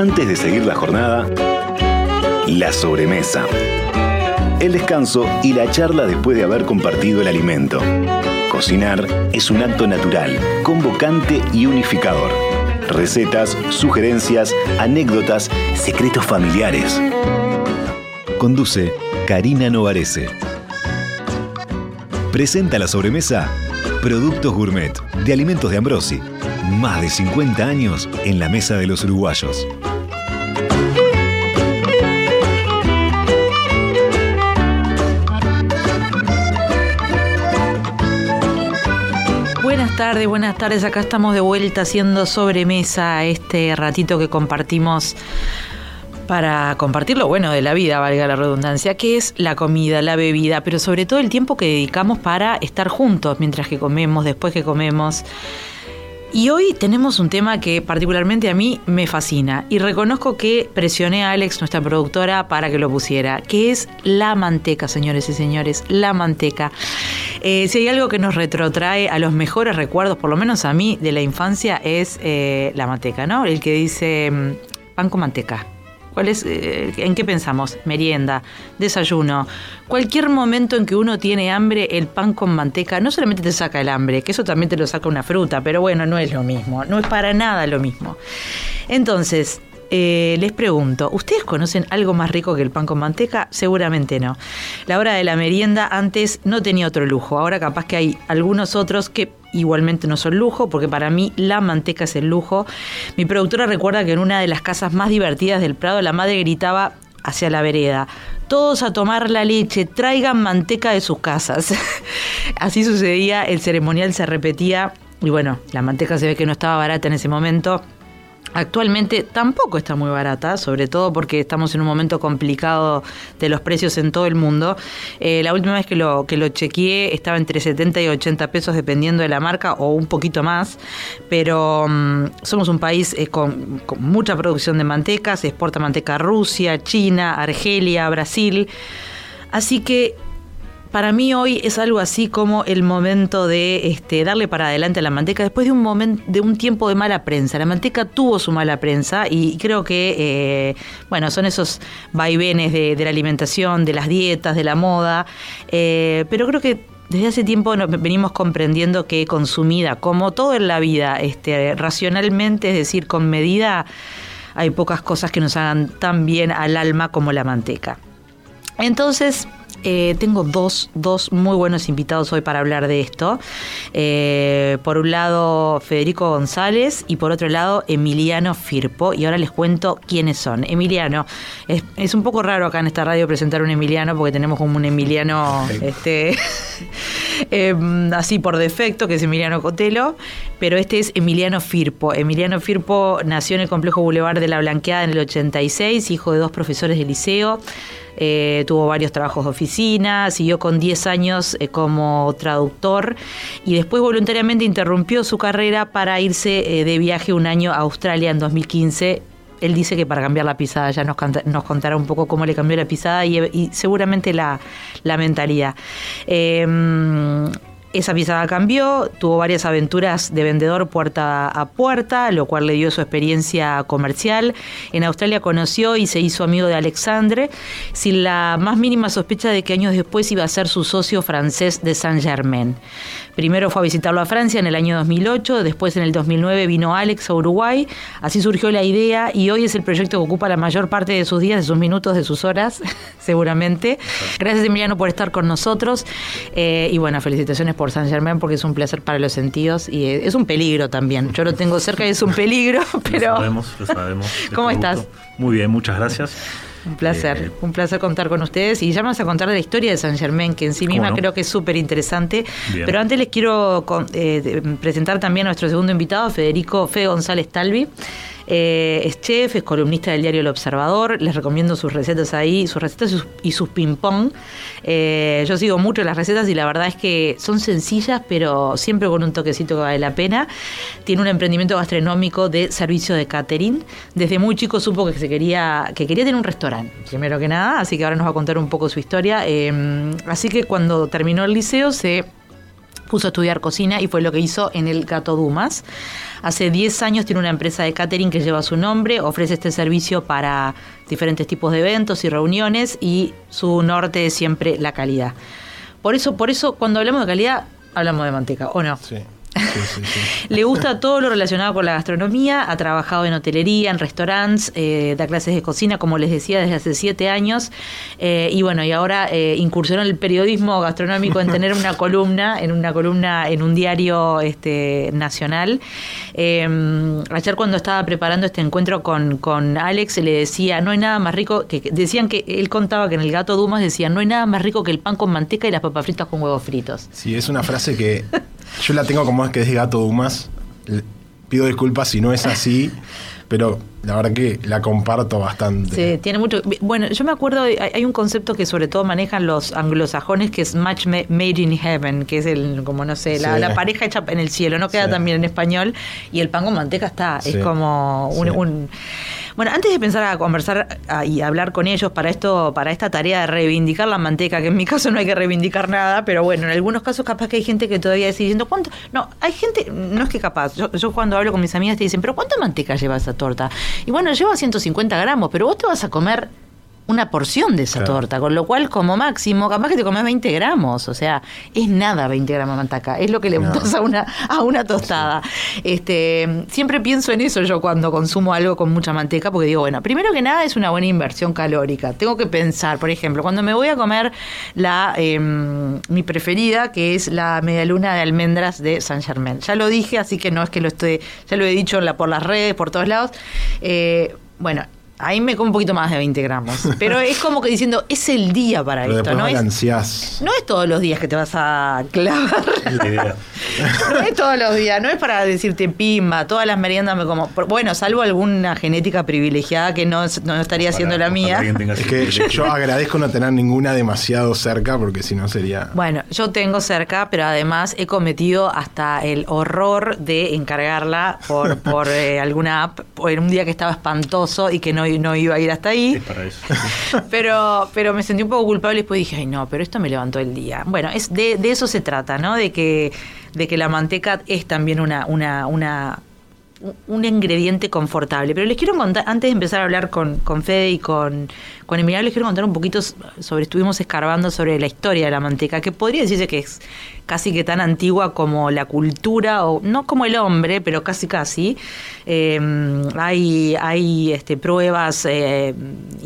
Antes de seguir la jornada, la sobremesa. El descanso y la charla después de haber compartido el alimento. Cocinar es un acto natural, convocante y unificador. Recetas, sugerencias, anécdotas, secretos familiares. Conduce Karina Novarese. Presenta la sobremesa Productos Gourmet de Alimentos de Ambrosi. Más de 50 años en la mesa de los uruguayos. Tardes, buenas tardes. Acá estamos de vuelta haciendo sobremesa este ratito que compartimos para compartir lo bueno de la vida, valga la redundancia, que es la comida, la bebida, pero sobre todo el tiempo que dedicamos para estar juntos mientras que comemos, después que comemos. Y hoy tenemos un tema que particularmente a mí me fascina y reconozco que presioné a Alex, nuestra productora, para que lo pusiera, que es la manteca, señores y señores, la manteca. Eh, si hay algo que nos retrotrae a los mejores recuerdos, por lo menos a mí, de la infancia, es eh, la manteca, ¿no? El que dice mm, pan con manteca. ¿Cuál es, eh, ¿En qué pensamos? Merienda, desayuno. Cualquier momento en que uno tiene hambre, el pan con manteca no solamente te saca el hambre, que eso también te lo saca una fruta, pero bueno, no es lo mismo, no es para nada lo mismo. Entonces, eh, les pregunto, ¿ustedes conocen algo más rico que el pan con manteca? Seguramente no. La hora de la merienda antes no tenía otro lujo, ahora capaz que hay algunos otros que igualmente no son lujo, porque para mí la manteca es el lujo. Mi productora recuerda que en una de las casas más divertidas del Prado la madre gritaba hacia la vereda, todos a tomar la leche, traigan manteca de sus casas. Así sucedía, el ceremonial se repetía y bueno, la manteca se ve que no estaba barata en ese momento. Actualmente tampoco está muy barata, sobre todo porque estamos en un momento complicado de los precios en todo el mundo. Eh, la última vez que lo, que lo chequeé estaba entre 70 y 80 pesos dependiendo de la marca o un poquito más, pero mm, somos un país eh, con, con mucha producción de manteca, se exporta manteca a Rusia, China, Argelia, Brasil. Así que para mí hoy es algo así como el momento de este, darle para adelante a la manteca después de un momento, de un tiempo de mala prensa. La manteca tuvo su mala prensa y creo que eh, bueno son esos vaivenes de, la alimentación, de las dietas, de la moda, eh, pero creo que desde hace tiempo venimos comprendiendo que consumida, como todo en la vida, este, racionalmente, es decir, con medida, hay pocas cosas que nos hagan tan bien al alma como la manteca. Entonces, eh, tengo dos, dos, muy buenos invitados hoy para hablar de esto. Eh, por un lado, Federico González y por otro lado, Emiliano Firpo. Y ahora les cuento quiénes son. Emiliano, es, un poco raro acá en esta radio presentar un Emiliano porque tenemos como un Emiliano este, em, así por defecto, que es Emiliano Cotelo, pero este es Emiliano Firpo. Emiliano Firpo nació en el complejo Boulevard de la Blanqueada en el 86, hijo de dos profesores de liceo. Eh, tuvo varios trabajos de oficina, siguió con 10 años eh, como traductor y después voluntariamente interrumpió su carrera para irse eh, de viaje un año a Australia en 2015 él dice que para cambiar la pisada, ya nos, nos contará un poco cómo le cambió la pisada y, seguramente la, la mentalidad. Esa pisada cambió, tuvo varias aventuras de vendedor puerta a puerta, lo cual le dio su experiencia comercial. En Australia conoció y se hizo amigo de Alexandre, sin la más mínima sospecha de que años después iba a ser su socio francés de Saint-Germain. Primero fue a visitarlo a Francia en el año 2008, después en el 2009 vino Alex a Uruguay, así surgió la idea y hoy es el proyecto que ocupa la mayor parte de sus días, de sus minutos, de sus horas, seguramente. Gracias Emiliano por estar con nosotros eh, y bueno, felicitaciones por San Germán porque es un placer para los sentidos y es un peligro también. Yo lo tengo cerca y es un peligro, pero... Lo sabemos, lo sabemos. ¿Cómo estás? Muy bien, muchas gracias. Un placer, eh, un placer contar con ustedes y ya vamos a contar de la historia de San Germán, que en sí misma creo que es súper interesante. Pero antes les quiero eh, presentar también a nuestro segundo invitado, Federico Fe González Talvi. Eh, es chef, es columnista del diario El Observador. Les recomiendo sus recetas ahí, sus recetas y sus, ping-pong. Eh, yo sigo mucho las recetas y la verdad es que son sencillas, pero siempre con un toquecito que vale la pena. Tiene un emprendimiento gastronómico de servicio de catering. Desde muy chico supo que se quería, que quería tener un restaurante, primero que nada, así que ahora nos va a contar un poco su historia. Eh, así que cuando terminó el liceo se puso a estudiar cocina y fue lo que hizo en el Gato Dumas. Hace 10 años tiene una empresa de catering que lleva su nombre, ofrece este servicio para diferentes tipos de eventos y reuniones y su norte es siempre la calidad. Por eso, por eso cuando hablamos de calidad, hablamos de manteca, ¿o no? Sí. Le gusta todo lo relacionado con la gastronomía, ha trabajado en hotelería, en restaurantes, eh, da clases de cocina, como les decía, desde hace siete años. Eh, y bueno, y ahora eh, incursionó en el periodismo gastronómico en tener una columna, en una columna en un diario este, nacional. ayer cuando estaba preparando este encuentro con, con Alex, le decía, no hay nada más rico, que decían que él contaba que en el gato Dumas decía, no hay nada más rico que el pan con manteca y las papas fritas con huevos fritos. Sí, es una frase que yo la tengo como es que es gato Dumas. Pido disculpas si no es así, pero la verdad que la comparto bastante. Sí, tiene mucho. Bueno, yo me acuerdo, hay un concepto que sobre todo manejan los anglosajones que es match made in heaven, que es el, como no sé, la, pareja hecha en el cielo, no queda tan bien en español, y el pan con manteca está, es como un bueno, antes de pensar a conversar y hablar con ellos para esto, para esta tarea de reivindicar la manteca, que en mi caso no hay que reivindicar nada, pero bueno, en algunos casos capaz que hay gente que todavía sigue diciendo, ¿cuánto? No, hay gente, no es que capaz, yo, yo cuando hablo con mis amigas te dicen, pero ¿cuánta manteca lleva esa torta? Y bueno, lleva 150 gramos, pero vos te vas a comer una porción de esa torta, con lo cual como máximo, capaz que te comes 20 gramos, o sea, es nada 20 gramos de manteca, es lo que le untas a una, a una tostada. Este, siempre pienso en eso yo cuando consumo algo con mucha manteca, porque digo, bueno, primero que nada es una buena inversión calórica. Tengo que pensar, por ejemplo, cuando me voy a comer la em, mi preferida, que es la medialuna de almendras de San Germain. Ya lo dije, así que no es que lo estoy, ya lo he dicho la, por las redes, por todos lados. Eh, bueno, Ahí me como un poquito más de 20 gramos. Pero es como que diciendo, es el día para esto, ¿no? Es, no es todos los días que te vas a clavar. no es todos los días, no es para decirte pimba, todas las meriendas me como. Bueno, salvo alguna genética privilegiada que no, estaría siendo la mía. Es que yo, agradezco no tener ninguna demasiado cerca porque si no sería. Bueno, yo tengo cerca, pero además he cometido hasta el horror de encargarla por, por eh, alguna app en un día que estaba espantoso y que no no iba a ir hasta ahí. pero, pero me sentí un poco culpable y después dije, ay no, pero esto me levantó el día. Bueno, es de, de eso se trata, ¿no? De que, de que la manteca es también una, una, una un ingrediente confortable. Pero les quiero contar, antes de empezar a hablar con, con Fede y con, con Emiliano, les quiero contar un poquito sobre, estuvimos escarbando sobre la historia de la manteca, que podría decirse que es casi que tan antigua como la cultura, o no como el hombre, pero casi casi. Em, hay hay este, pruebas eh,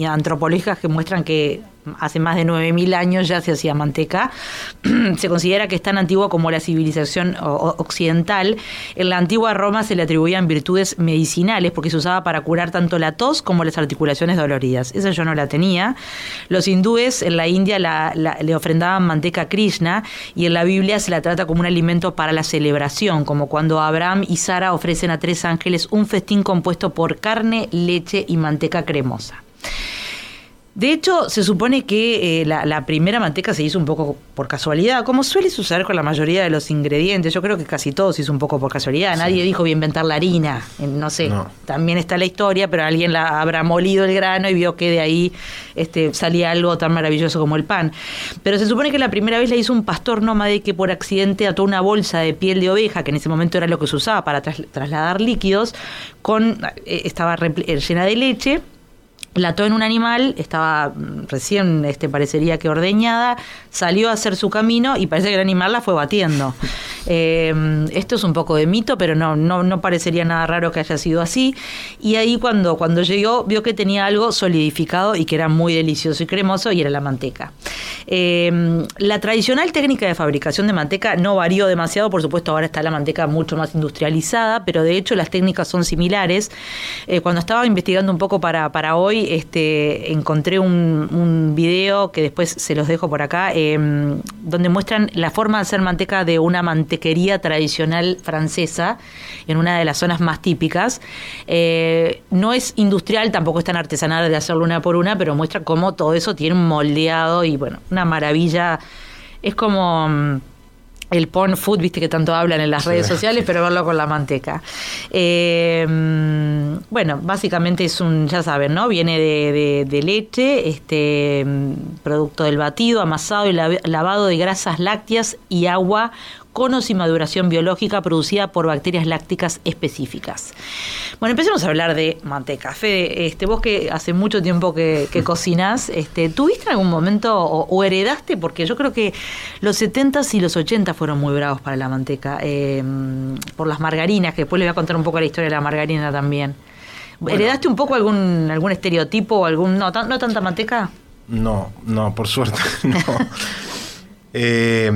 antropológicas que muestran que hace más de 9.000 años ya se hacía manteca. se considera que es tan antiguo como la civilización occidental. En la antigua Roma se le atribuían virtudes medicinales porque se usaba para curar tanto la tos como las articulaciones doloridas. Esa yo no la tenía. Los hindúes en la India le ofrendaban manteca a Krishna y en la Biblia se la trata como un alimento para la celebración, como cuando Abraham y Sara ofrecen a tres ángeles un festín compuesto por carne, leche y manteca cremosa. De hecho, se supone que eh, la, primera manteca se hizo un poco por casualidad, como suele suceder con la mayoría de los ingredientes. Yo creo que casi todo se hizo un poco por casualidad. Nadie dijo voy a inventar la harina. No sé, también está la historia, pero alguien la habrá molido el grano y vio que de ahí este, salía algo tan maravilloso como el pan. Pero se supone que la primera vez la hizo un pastor nómade que por accidente ató una bolsa de piel de oveja, que en ese momento era lo que se usaba para trasladar líquidos, con eh, estaba llena de leche la ató en un animal, estaba mm, recién, este, parecería que ordeñada, salió a hacer su camino y parece que el animal la fue batiendo. Em, esto es un poco de mito, pero no, no, no, parecería nada raro que haya sido así. Y ahí cuando, cuando llegó, vio que tenía algo solidificado y que era muy delicioso y cremoso, y era la manteca. Em, la tradicional técnica de fabricación de manteca no varió demasiado, por supuesto ahora está la manteca mucho más industrializada, pero de hecho las técnicas son similares. Eh, cuando estaba investigando un poco para, para hoy, este, encontré un, un, video que después se los dejo por acá, em, donde muestran la forma de hacer manteca de una tradicional francesa, en una de las zonas más típicas. Eh, no es industrial, tampoco es tan artesanal de hacerlo una por una, pero muestra cómo todo eso tiene un moldeado y bueno, una maravilla. Es como mm, el porn food, viste que tanto hablan en las redes sociales, pero verlo con la manteca. Eh, bueno, básicamente es un, ya saben, ¿no? Viene de, leche, este producto del batido, amasado y lavado de grasas lácteas y agua conos y maduración biológica producida por bacterias lácticas específicas. Bueno, empecemos a hablar de manteca. Fede, este, vos que hace mucho tiempo que, que cocinás, este, ¿tuviste en algún momento o, o heredaste? Porque yo creo que los 70s y los 80 fueron muy bravos para la manteca, eh, por las margarinas, que después les voy a contar un poco la historia de la margarina también. ¿Heredaste un poco algún, algún estereotipo o algún. No, tan- no tanta manteca? No, no, por suerte no. Eh,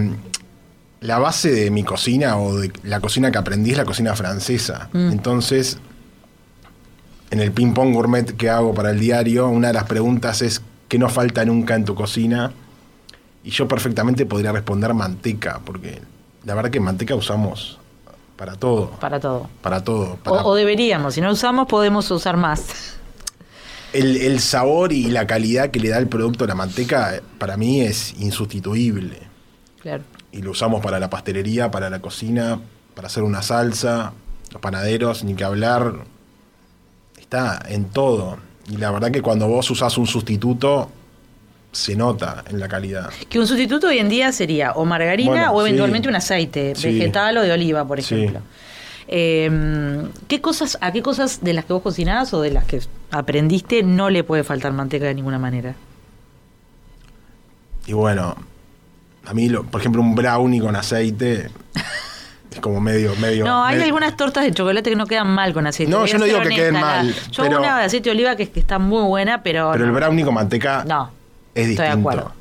la base de mi cocina o de la cocina que aprendí es la cocina francesa. Mm. Entonces, en el ping pong gourmet que hago para el diario, una de las preguntas es ¿qué no falta nunca en tu cocina? Y yo perfectamente podría responder manteca, porque la verdad que manteca usamos para todo. Para todo. Para todo. Para- o deberíamos, si no usamos, podemos usar más. el, el sabor y la calidad que le da el producto a la manteca, eh, para mí es insustituible. Claro. Y lo usamos para la pastelería, para la cocina, para hacer una salsa, los panaderos, ni que hablar. Está en todo. Y la verdad que cuando vos usás un sustituto, se nota en la calidad. Que un sustituto hoy en día sería o margarina Bueno, o sí. eventualmente un aceite Sí. vegetal o de oliva, por Sí. ejemplo. Eh, ¿qué cosas, ¿A qué cosas de las que vos cocinás o de las que aprendiste no le puede faltar manteca de ninguna manera? Y bueno, a mí, lo- por ejemplo, un brownie con aceite es como medio... medio No, hay medio- algunas tortas de chocolate que no quedan mal con aceite. No, Voy yo no digo que queden la- mal, Yo hago pero- una de aceite de oliva que, que está muy buena, pero. Pero el no. brownie con manteca No, es estoy de distinto. acuerdo.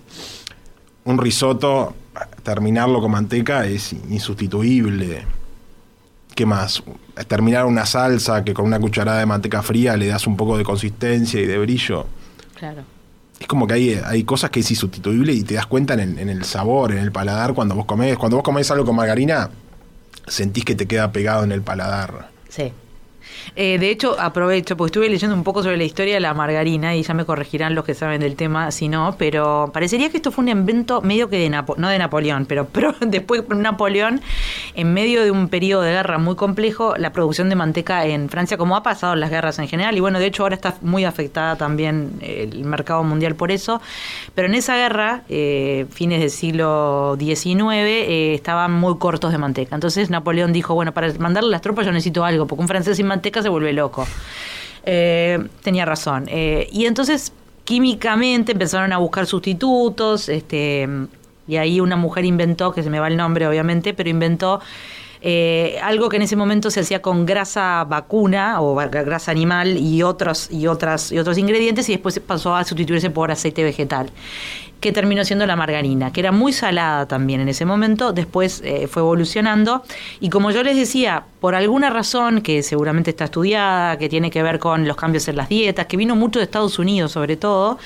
Un risotto, terminarlo con manteca es insustituible. ¿Qué más? Terminar una salsa que con una cucharada de manteca fría le das un poco de consistencia y de brillo. Claro. Es como que hay, hay cosas que es insustituible y te das cuenta en el, en el sabor, en el paladar cuando vos comés. Cuando vos comés algo con margarina, sentís que te queda pegado en el paladar. Sí. Eh, de hecho, aprovecho, porque estuve leyendo un poco sobre la historia de la margarina y ya me corregirán los que saben del tema si no, pero parecería que esto fue un invento medio que de no de Napoleón, pero, pero después Napoleón, en medio de un periodo de guerra muy complejo, la producción de manteca en Francia, como ha pasado en las guerras en general, y bueno, de hecho ahora está muy afectada también el mercado mundial por eso, pero en esa guerra, eh, fines del siglo XIX, eh, estaban muy cortos de manteca. Entonces Napoleón dijo, bueno, para mandarle las tropas yo necesito algo, porque un francés sin manteca se vuelve loco. Eh, tenía razón. Eh, y entonces, químicamente empezaron a buscar sustitutos, este, y ahí una mujer inventó, que se me va el nombre obviamente, pero inventó eh, algo que en ese momento se hacía con grasa vacuna o grasa animal y otros y otras y otros ingredientes y después pasó a sustituirse por aceite vegetal que terminó siendo la margarina, que era muy salada también en ese momento, después eh, fue evolucionando. Y como yo les decía, por alguna razón que seguramente está estudiada, que tiene que ver con los cambios en las dietas, que vino mucho de Estados Unidos sobre todo,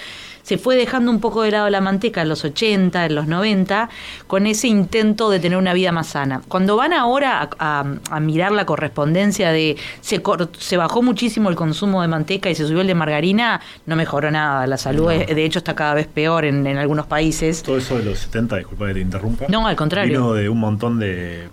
se fue dejando un poco de lado la manteca en los 80, en los 90, con ese intento de tener una vida más sana. Cuando van ahora a, a- a mirar la correspondencia de se, se bajó muchísimo el consumo de manteca y se subió el de margarina, no mejoró nada. La salud, es- de hecho, está cada vez peor en, en algunos países. Todo eso de los 70, disculpa que te interrumpa. No, al contrario. Vino de un montón de,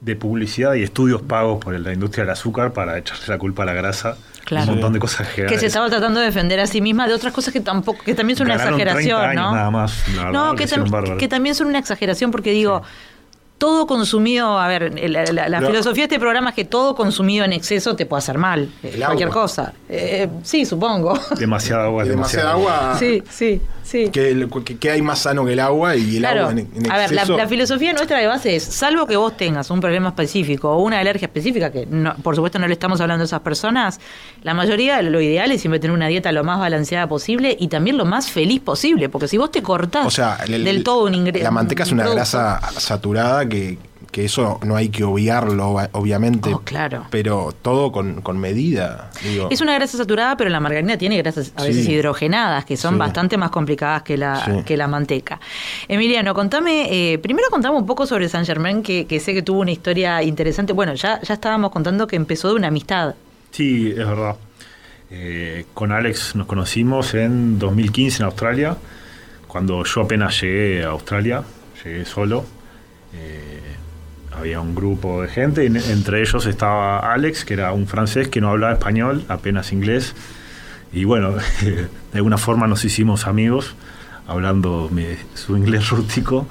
de publicidad y estudios pagos por la industria del azúcar para echarle la culpa a la grasa. Claro. Un montón de cosas que que se estaba tratando de defender a sí misma de otras cosas que tampoco que también son una Ganaron 30 exageración, años ¿no? nada más, verdad, no, que, hicieron tam- bárbaro. que también son una exageración porque digo, todo consumido, a ver, la, la- la Pero- filosofía de este programa es que todo consumido en exceso te puede hacer mal, cualquier agua. cosa. Eh, sí, supongo. Demasiada agua. Demasiada agua. sí, sí, sí. Que, hay más sano que el agua y el Claro. agua en, en a ver, la, filosofía nuestra de base es, salvo que vos tengas un problema específico o una alergia específica, que no- por supuesto no le estamos hablando a esas personas, la mayoría, lo ideal es siempre tener una dieta lo más balanceada posible y también lo más feliz posible, porque si vos te cortás O sea, el- del todo un ingreso... La manteca es una grasa saturada que, que eso no hay que obviarlo, obviamente. Oh, claro. Pero todo con, con medida. digo. Es una grasa saturada, pero la margarina tiene grasas a veces Sí. hidrogenadas, que son Sí. bastante más complicadas que la, Sí. que la manteca. Emiliano, contame, eh, primero contame un poco sobre Saint Germain, que, que sé que tuvo una historia interesante. Bueno, ya, ya estábamos contando que empezó de una amistad. Sí, es verdad. Eh, con Alex nos conocimos en 2015 en Australia, cuando yo apenas llegué a Australia, llegué solo. Eh, había un grupo de gente, entre ellos estaba Alex, que era un francés que no hablaba español, apenas inglés. Y bueno, de alguna forma nos hicimos amigos, hablando mi- su inglés rústico.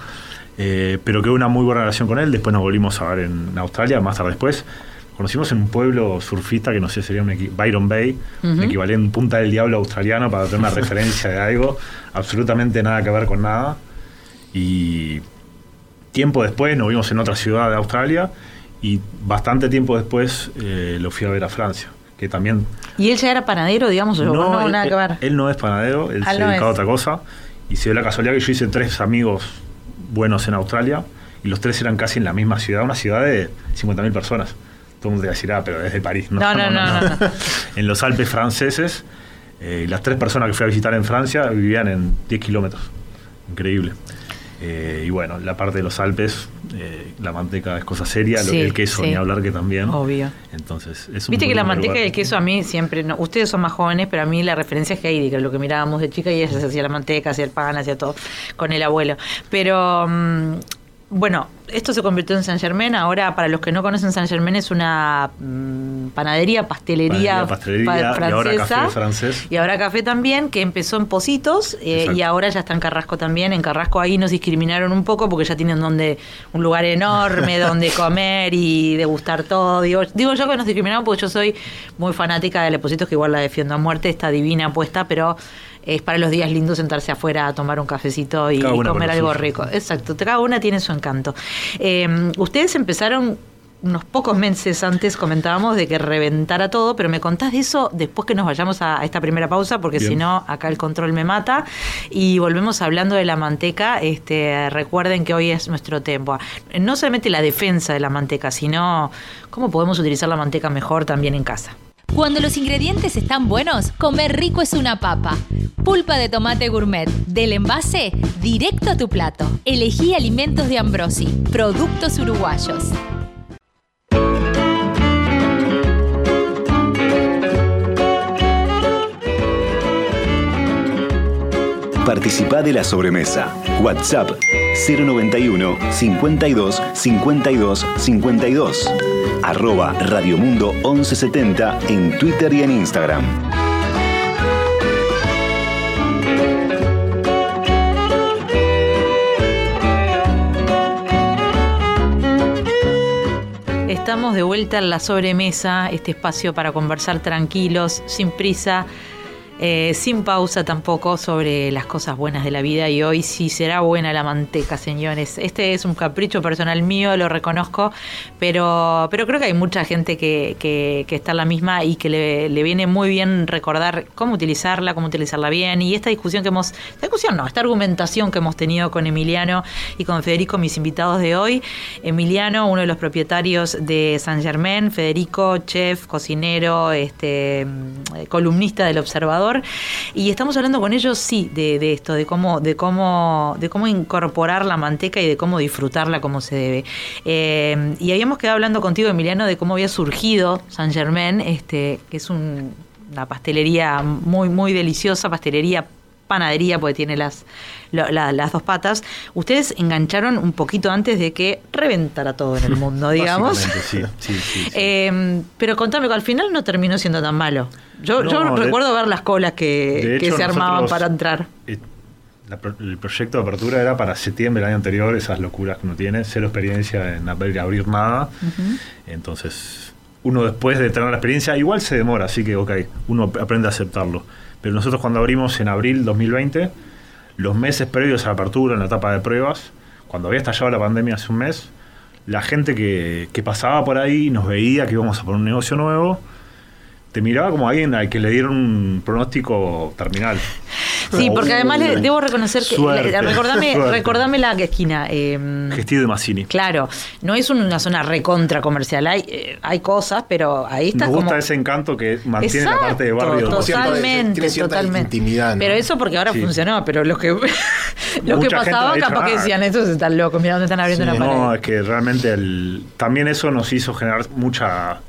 Eh, pero quedó una muy buena relación con él. Después nos volvimos a ver en Australia, más tarde después. Conocimos en un pueblo surfista que no sé, sería un Byron Bay, un equivalente un Punta del Diablo australiano para tener una referencia de algo. Absolutamente nada que ver con nada. Y tiempo después nos vimos en otra ciudad de Australia y bastante tiempo después eh, lo fui a ver a Francia, que también... ¿Y él ya era panadero, digamos, o no, él, nada que ver? él no es panadero, él Ah, se no dedica a otra cosa. Y se dio la casualidad que yo hice tres amigos buenos en Australia y los tres eran casi en la misma ciudad, una ciudad de 50.000 personas. Todo el mundo te decir, ah, pero desde París. No, no, no, no, no. en los Alpes franceses, eh, las tres personas que fui a visitar en Francia vivían en 10 kilómetros. Increíble. Eh, y bueno, la parte de los Alpes, eh, la manteca es cosa seria, lo que el queso, sí. ni hablar que también. Obvio. Entonces, es un Viste que la manteca y el queso a mí siempre, no, ustedes son más jóvenes, pero a mí la referencia es Heidi, que es lo que mirábamos de chica y ella se hacía la manteca, hacía el pan, hacía todo con el abuelo. Pero mm, bueno, esto se convirtió en Saint Germain. Ahora, para los que no conocen, Saint Germain es una mm, panadería, pastelería, Panadería, pastelería, pa- y ahora francesa. café francés. Y ahora café también, que empezó en Positos eh, y ahora ya está en Carrasco también. En Carrasco ahí nos discriminaron un poco porque ya tienen donde un lugar enorme donde comer y degustar todo. Digo, digo yo que nos discriminaron porque yo soy muy fanática de Positos, que igual la defiendo a muerte, está divina puesta, pero es para los días lindos sentarse afuera a tomar un cafecito y, comer algo suyo. rico. Exacto, cada una tiene su encanto. Eh, ustedes empezaron unos pocos meses antes comentábamos de que reventara todo, pero me contás de eso después que nos vayamos a, a esta primera pausa, porque si no, acá el control me mata. Y volvemos hablando de la manteca. Este, recuerden que hoy es nuestro tiempo. No solamente la defensa de la manteca, sino cómo podemos utilizar la manteca mejor también en casa. Cuando los ingredientes están buenos, comer rico es una papa. Pulpa de tomate gourmet, del envase directo a tu plato. Elegí alimentos de Ambrosi, productos uruguayos. Participá de la sobremesa. WhatsApp 091 52 52 52. Arroba Radiomundo 1170 en Twitter y en Instagram. Estamos de vuelta en la sobremesa, este espacio para conversar tranquilos, sin prisa, eh, sin pausa tampoco, sobre las cosas buenas de la vida. Y hoy sí será buena la manteca, señores. Este es un capricho personal mío, lo reconozco, pero, pero creo que hay mucha gente que, que- está en la misma y que le, le viene muy bien recordar cómo utilizarla, cómo utilizarla bien. Y esta discusión que hemos, esta discusión no, esta argumentación que hemos tenido con Emiliano y con Federico, mis invitados de hoy. Emiliano, uno de los propietarios de San Germain, Federico, chef, cocinero, este, columnista del Observador. Y estamos hablando con ellos, sí, de, esto, de cómo, de cómo, de cómo incorporar la manteca y de cómo disfrutarla como se debe. Eh, y habíamos quedado hablando contigo, Emiliano, de cómo había surgido San Germain, este, que es un- una pastelería muy, muy deliciosa, pastelería panadería, porque tiene las, la- las dos patas. Ustedes engancharon un poquito antes de que reventara todo en el mundo, digamos. Sí, sí, sí. Eh, pero contame, al final no terminó siendo tan malo. Yo, yo No, de- recuerdo ver las colas que, De que hecho, se armaban para entrar. eh, la el proyecto de apertura era para septiembre del año anterior, esas locuras que uno tiene, cero experiencia en abrir, abrir nada. Entonces, uno después de tener la experiencia, igual se demora, así que, ok, uno aprende a aceptarlo. Pero nosotros cuando abrimos en abril 2020, los meses previos a la apertura, en la etapa de pruebas, cuando había estallado la pandemia hace un mes, la gente que, que pasaba por ahí nos veía que íbamos a poner un negocio nuevo, te miraba como alguien al que le dieron un pronóstico terminal. Sí, porque además le "Uy, debo reconocer que. le- recordame, suerte". recordame la esquina. eh, Gestillo de Massini. Claro, no es una zona recontra comercial, hay, eh, hay cosas, pero ahí está Nos gusta como... ese encanto que mantiene la parte de Exacto, barrio. Totalmente, totalmente. intimidad, ¿no? Pero eso porque ahora Sí. funcionó, pero los que los que pasaban capaz que decían, estos están locos, mira dónde están abriendo Sí, una pared. no, es que realmente el, también eso nos hizo generar mucha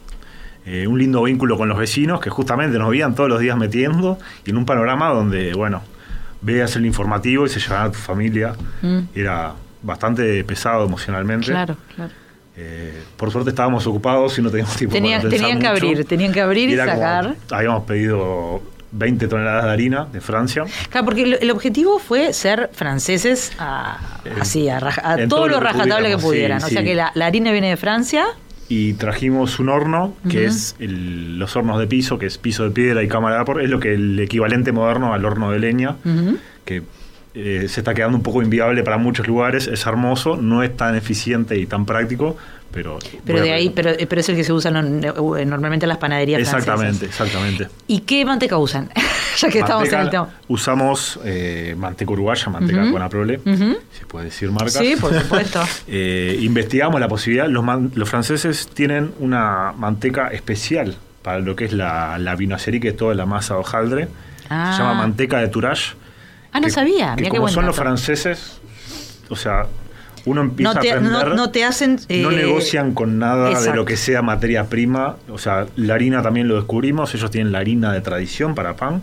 eh, un lindo vínculo con los vecinos que justamente nos veían todos los días metiendo y en un panorama donde, bueno, veías el informativo y se llevaba a tu familia. Mm. Era bastante pesado emocionalmente. Claro, claro. Eh, por suerte estábamos ocupados y no teníamos tiempo Tenían- para pensar tenían que mucho. abrir, tenían que abrir y como- sacar. habíamos pedido 20 toneladas de harina de Francia. Claro, porque el, el objetivo fue ser franceses a, así, a, raja- a todo, todo lo rajatable que sí, pudieran. o sea que la, la harina viene de Francia. Y trajimos un horno, que es el- los hornos de piso, que es piso de piedra y cámara de vapor, es lo que el equivalente moderno al horno de leña, que eh, se está quedando un poco inviable para muchos lugares, es hermoso, no es tan eficiente y tan práctico, pero... Pero de ahí, pero, pero es el que se usa no- normalmente en las panaderías Exactamente, francesas. exactamente. ¿Y qué manteca usan? ya que estamos en el tema. Usamos eh, manteca uruguaya, manteca Ujú. con Aprole, Ujú. se puede decir marcas. Sí, por supuesto. Eh, investigamos la posibilidad, los, man- los franceses tienen una manteca especial para lo que es la, la vinacería, que es toda la masa de hojaldre. Ah. Se llama manteca de Tourage. Ah, no que- sabía. Que qué como son los franceses, o sea, uno empieza No te, a aprender... no, no te hacen. no eh, negocian con nada de lo que sea materia prima. O sea, la harina también lo descubrimos. Ellos tienen la harina de tradición para pan,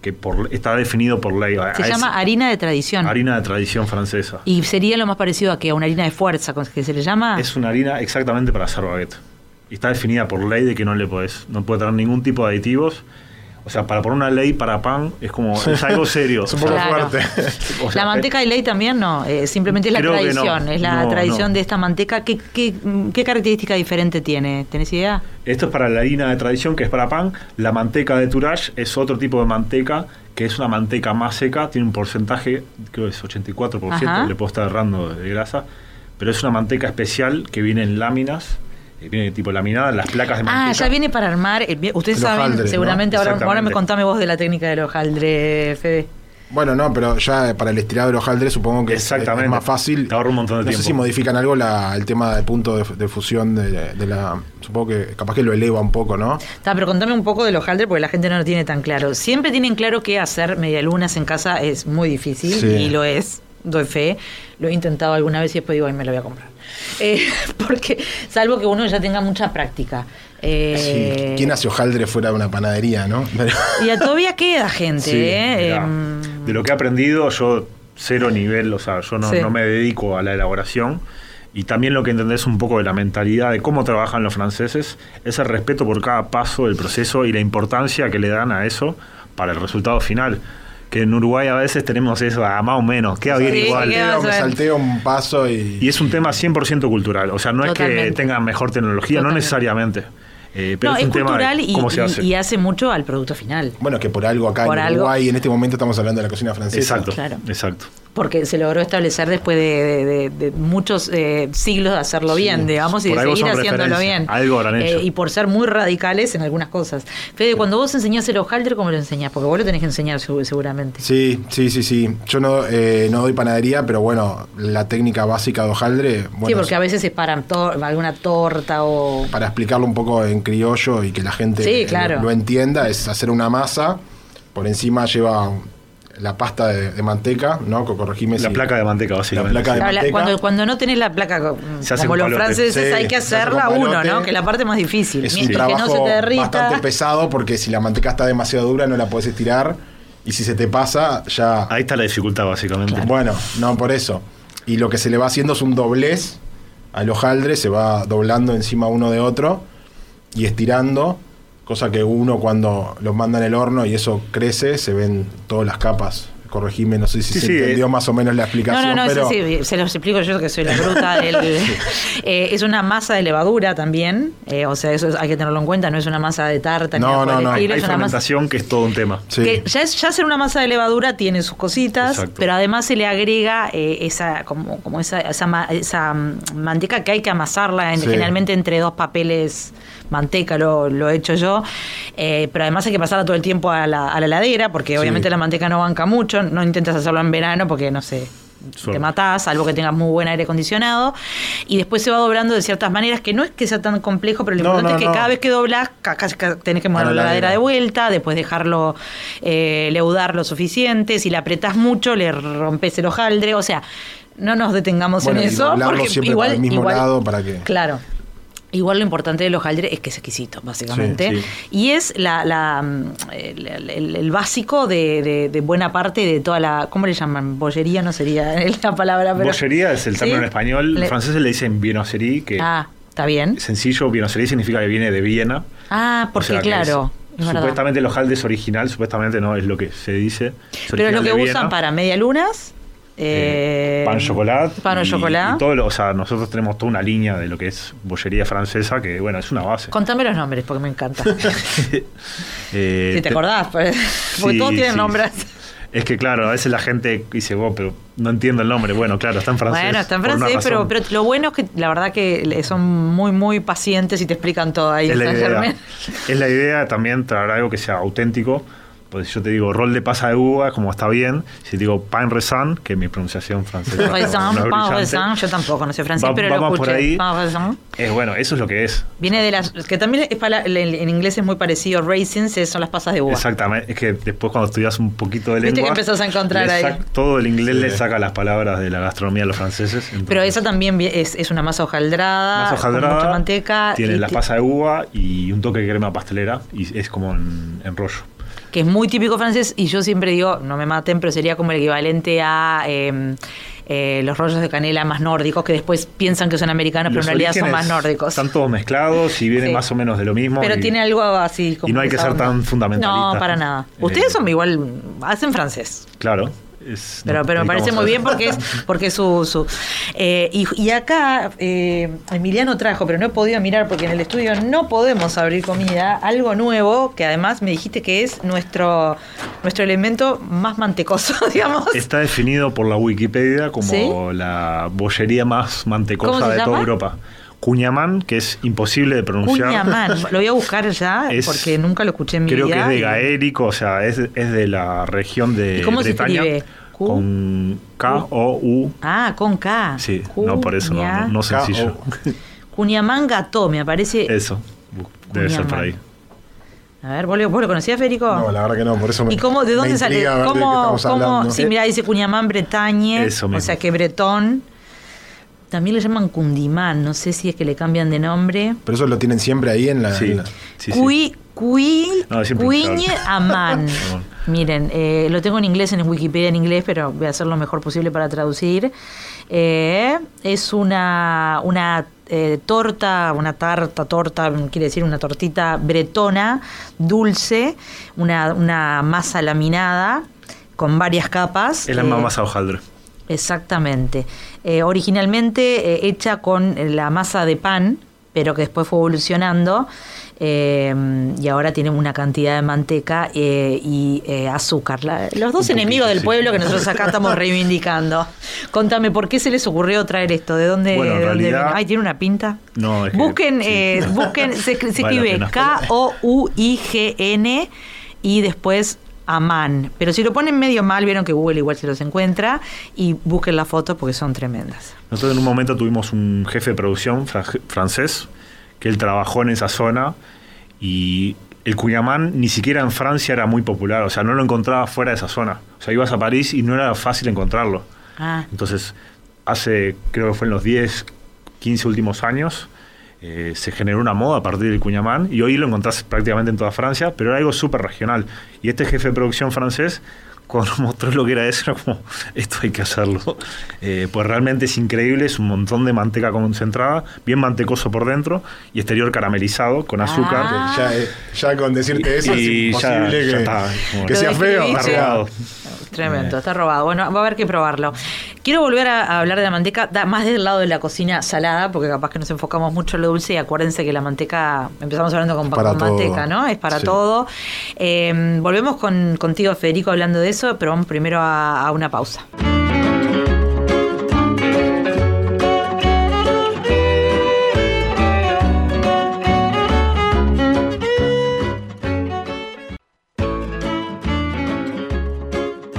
que por, está definido por ley. Se llama harina de tradición. harina de tradición francesa. Y sería lo más parecido a que a una harina de fuerza, que se le llama. Es una harina exactamente para hacer baguette. Y está definida por ley de que no le podés, no puede tener ningún tipo de aditivos. O sea, para poner una ley para pan es como, es algo serio. Es un poco Claro. fuerte. o sea, la manteca de ley también no, eh, simplemente es la no. tradición, es la No, tradición no. de esta manteca. ¿Qué, qué, qué característica diferente tiene? ¿Tenés idea? Esto es para la harina de tradición, que es para pan. La manteca de Tourage es otro tipo de manteca, que es una manteca más seca, tiene un porcentaje, creo que es 84%, Ajá. le puedo estar errando de grasa, pero es una manteca especial que viene en láminas, eh, viene tipo laminada, las placas de manteca. Ah, ya viene para armar. el- ustedes El saben, hojaldre, ¿no? seguramente, ahora, ahora me contame vos de la técnica del hojaldre, Fede. Bueno, no, pero ya para el estirado del hojaldre supongo que es- Exactamente. es más fácil. Te ahorra un montón de no tiempo. sé si modifican algo la- el tema del punto de, de fusión de, de la... Supongo que capaz que lo eleva un poco, ¿no? Está, pero contame un poco del hojaldre porque la gente no lo tiene tan claro. Siempre tienen claro que hacer medialunas en casa es muy difícil Sí. y lo es, doy fe. Lo he intentado alguna vez y después digo, ay, me lo voy a comprar. Eh, porque, salvo que uno ya tenga mucha práctica. Eh, Sí. ¿Quién hace hojaldre fuera de una panadería, no? Pero- Y todavía queda gente, Sí, ¿eh? Em, de lo que he aprendido, yo cero nivel, o sea, yo no, Sí. no me dedico a la elaboración. Y también lo que entendés un poco de la mentalidad de cómo trabajan los franceses es el respeto por cada paso del proceso y la importancia que le dan a eso para el resultado final. Que en Uruguay a veces tenemos eso, a más o menos, queda bien Sí, igual. Salteo, me salteo un paso y... Y es un tema 100% cultural, o sea, no es que tengan mejor tecnología, no necesariamente. Eh, pero no, es es un tema cultural de y, cómo se y- hace. y hace mucho al producto final. Bueno, que por algo acá Por en algo. Uruguay, en este momento estamos hablando de la cocina francesa. Exacto, Claro. exacto. Porque se logró establecer después de, de- de- de muchos eh, siglos de hacerlo bien, digamos, y de seguir haciéndolo bien. Algo habrán hecho. Eh, y por ser muy radicales en algunas cosas. Fede, cuando vos enseñás el hojaldre, ¿cómo lo enseñás? Porque vos lo tenés que enseñar segu- seguramente. Sí, sí, sí, sí. Yo no, eh, no doy panadería, pero bueno, la técnica básica de hojaldre, bueno, sí, porque a veces es para to- alguna torta o... para explicarlo un poco en criollo y que la gente Sí, eh, claro. lo, lo entienda, es hacer una masa, por encima lleva la pasta de, de manteca, ¿no? Co- Corregime La si- placa de manteca, básicamente. placa de la- manteca. cuando, cuando no tenés la placa co- Se hace como los franceses, Sí, hay que hacerla uno. ¿no? Que es la parte más difícil. Es un que no trabajo se te derrita. bastante pesado porque si la manteca está demasiado dura no la puedes estirar y si se te pasa ya... Ahí está la dificultad, básicamente. Bueno, no por eso. Y lo que se le va haciendo es un doblez al hojaldre, se va doblando encima uno de otro y estirando, cosa que uno cuando los manda en el horno y eso crece, se ven todas las capas. Corregime, no sé si Sí, se sí, entendió eh. más o menos la No, explicación, no, no, pero sí, sí, se los explico yo que soy la bruta del... Eh, es una masa de levadura también, eh, o sea, eso es- hay que tenerlo en cuenta, no es una masa de tarta, No, ni no, no. estilo, Hay es una masa... fermentación que es todo un tema. sí. Que ya, es, ya hacer una masa de levadura tiene sus cositas, Exacto. pero además se le agrega eh, esa como, como esa, esa, ma- esa, mm, manteca que hay que amasarla en- Sí. generalmente entre dos papeles manteca, lo, lo he hecho yo, eh, pero además hay que pasarla todo el tiempo a la, a la heladera, porque Sí. obviamente la manteca no banca mucho, no intentas hacerlo en verano porque no sé. Te matás, salvo que tengas muy buen aire acondicionado. Y después se va doblando de ciertas maneras, que no es que sea tan complejo, pero lo No, importante no, es que no. cada vez que doblas, tenés que mover la la heladera de vuelta, después dejarlo eh, leudar lo suficiente. Si le apretás mucho, le rompes el hojaldre. O sea, no nos detengamos Bueno, en eso. Porque siempre igual, para el mismo igual- lado para que- Claro. Igual lo importante del hojaldre es que es exquisito, básicamente. Sí, sí. Y es la, la, mm, el, el- el básico de, de- de buena parte de toda la. ¿Cómo le llaman? Bollería no sería la palabra, pero. Bollería es el término ¿Sí? en español. Le- Los franceses le dicen viennoserie, que Ah, está bien. sencillo, viennoserie significa que viene de Viena. Ah, porque O sea que claro. Es supuestamente el hojaldre es original, supuestamente no es lo que se dice. Pero es lo que de usan para medialunas. Eh, pan chocolate. Pan y- chocolate. y todo lo- o sea, nosotros tenemos toda una línea de lo que es bollería francesa, que bueno, es una base. Contame los nombres porque me encanta. Eh, si te acordás, pues, porque sí, todos tienen sí. nombres. Es que claro, a veces la gente dice, vos, pero no entiendo el nombre. Bueno, claro, está en francés. Bueno, está en francés, pero, pero lo bueno es que la verdad que son muy, muy pacientes y te explican todo ahí. es la, idea, es la idea también traer algo que sea auténtico. Pues yo te digo rol de pasa de uva, como está bien. Si te digo pain raisin, que mi pronunciación francesa no pan raisin, yo tampoco no sé francés, Va- pero lo vamos escuché. por ahí. Pan raisin. Es bueno, eso es lo que es. Viene de las. que también es para, en en inglés es muy parecido. Raisins son las pasas de uva. Exactamente. Es que después cuando estudias un poquito de Viste lengua... que empezás a encontrar ahí. sac- Todo el inglés Sí. le saca las palabras de la gastronomía a los franceses. Pero esa también es, es una masa hojaldrada, Masa hojaldrada, con mucha manteca. Tiene y la ti- pasa de uva y un toque de crema pastelera y es como en, en rollo. Que es muy típico francés y yo siempre digo, no me maten, pero sería como el equivalente a eh, eh, los rollos de canela más nórdicos que después piensan que son americanos, pero en realidad son más nórdicos. Están todos mezclados y vienen Sí. más o menos de lo mismo. Pero y- tiene algo así como y no hay que ser tan fundamentalistas. No, para nada. Eh, Ustedes son igual, hacen francés. Claro. Es- Pero, no, pero me parece muy bien porque es porque es su... su eh, y, y acá eh, Emiliano trajo, pero no he podido mirar porque en el estudio no podemos abrir comida, algo nuevo que además me dijiste que es nuestro, nuestro elemento más mantecoso, digamos. Está definido por la Wikipedia como ¿Sí? la bollería más ¿Cómo mantecosa de toda? Europa. Cuñamán, que es imposible de pronunciar. Cuñamán, lo voy a buscar ya Es- porque nunca lo escuché en mi Creo vida. que es de gaérico, o sea, es, es de la región de ¿Y cómo se Bretaña. escribe? Cu- Con K-O-U. Ah, con K. Sí, no por eso, no, no, no sencillo. Cuñamán Gató, me aparece. Eso, debe ser por ahí. A ver, ¿vos lo, vos lo conocías, Federico? No, la verdad que no, por eso me ¿Y cómo, de dónde sale? de qué ¿Cómo, sí, mira, dice Cuñamán Bretañe, Eso o mismo. sea que bretón. También le llaman Cundimán, no sé si es que le cambian de nombre. Pero eso lo tienen siempre ahí en la. Sí, en la- sí, sí. Cui, Cui, No, es siempre Cuiñ usable. Amán. Miren, eh, lo tengo en inglés, en Wikipedia en inglés, pero voy a hacer lo mejor posible para traducir. Eh, es una, una eh, torta, una tarta, torta, quiere decir una tortita bretona, dulce, una, una masa laminada con varias capas. Es la eh, masa hojaldre. Exactamente. Eh, originalmente eh, hecha con la masa de pan, pero que después fue evolucionando eh, y ahora tiene una cantidad de manteca eh, y eh, azúcar. La- los dos Un enemigos poquito, del sí. pueblo que nosotros acá estamos reivindicando. Contame, ¿por qué se les ocurrió traer esto? ¿De dónde? Bueno, en de dónde realidad-? Ay, tiene una pinta. No, es que- busquen, sí. eh, busquen, se, se Vale la escribe. K-O-U-I-G-N y después Amán. Pero si lo ponen medio mal, vieron que Google igual se los encuentra y busquen las fotos porque son tremendas. Nosotros en un momento tuvimos un jefe de producción fra- francés que él trabajó en esa zona y el Cuyamán ni siquiera en Francia era muy popular, o sea, no lo encontraba fuera de esa zona. O sea, ibas a París y no era fácil encontrarlo. Ah, Entonces, hace, creo que fue en los 10, 15 últimos años, eh, se generó una moda a partir del cuñamán y hoy lo encontrás prácticamente en toda Francia, pero era algo súper regional. Y este jefe de producción francés, cuando mostró lo que era eso, era como, esto hay que hacerlo. Eh, pues realmente es increíble, es un montón de manteca concentrada, bien mantecoso por dentro y exterior caramelizado con azúcar. Ah. Ya, eh, ya con decirte eso Y es imposible ya que, está, que sea feo. Está robado. tremendo, está robado. Bueno, va a haber que probarlo. Quiero volver a, a hablar de la manteca, da- más del lado de la cocina salada, porque capaz que nos enfocamos mucho en lo dulce y acuérdense que la manteca, empezamos hablando con, con manteca, ¿no? Es para Sí. todo. Eh, volvemos con, contigo, Federico, hablando de eso, pero vamos primero a- a una pausa.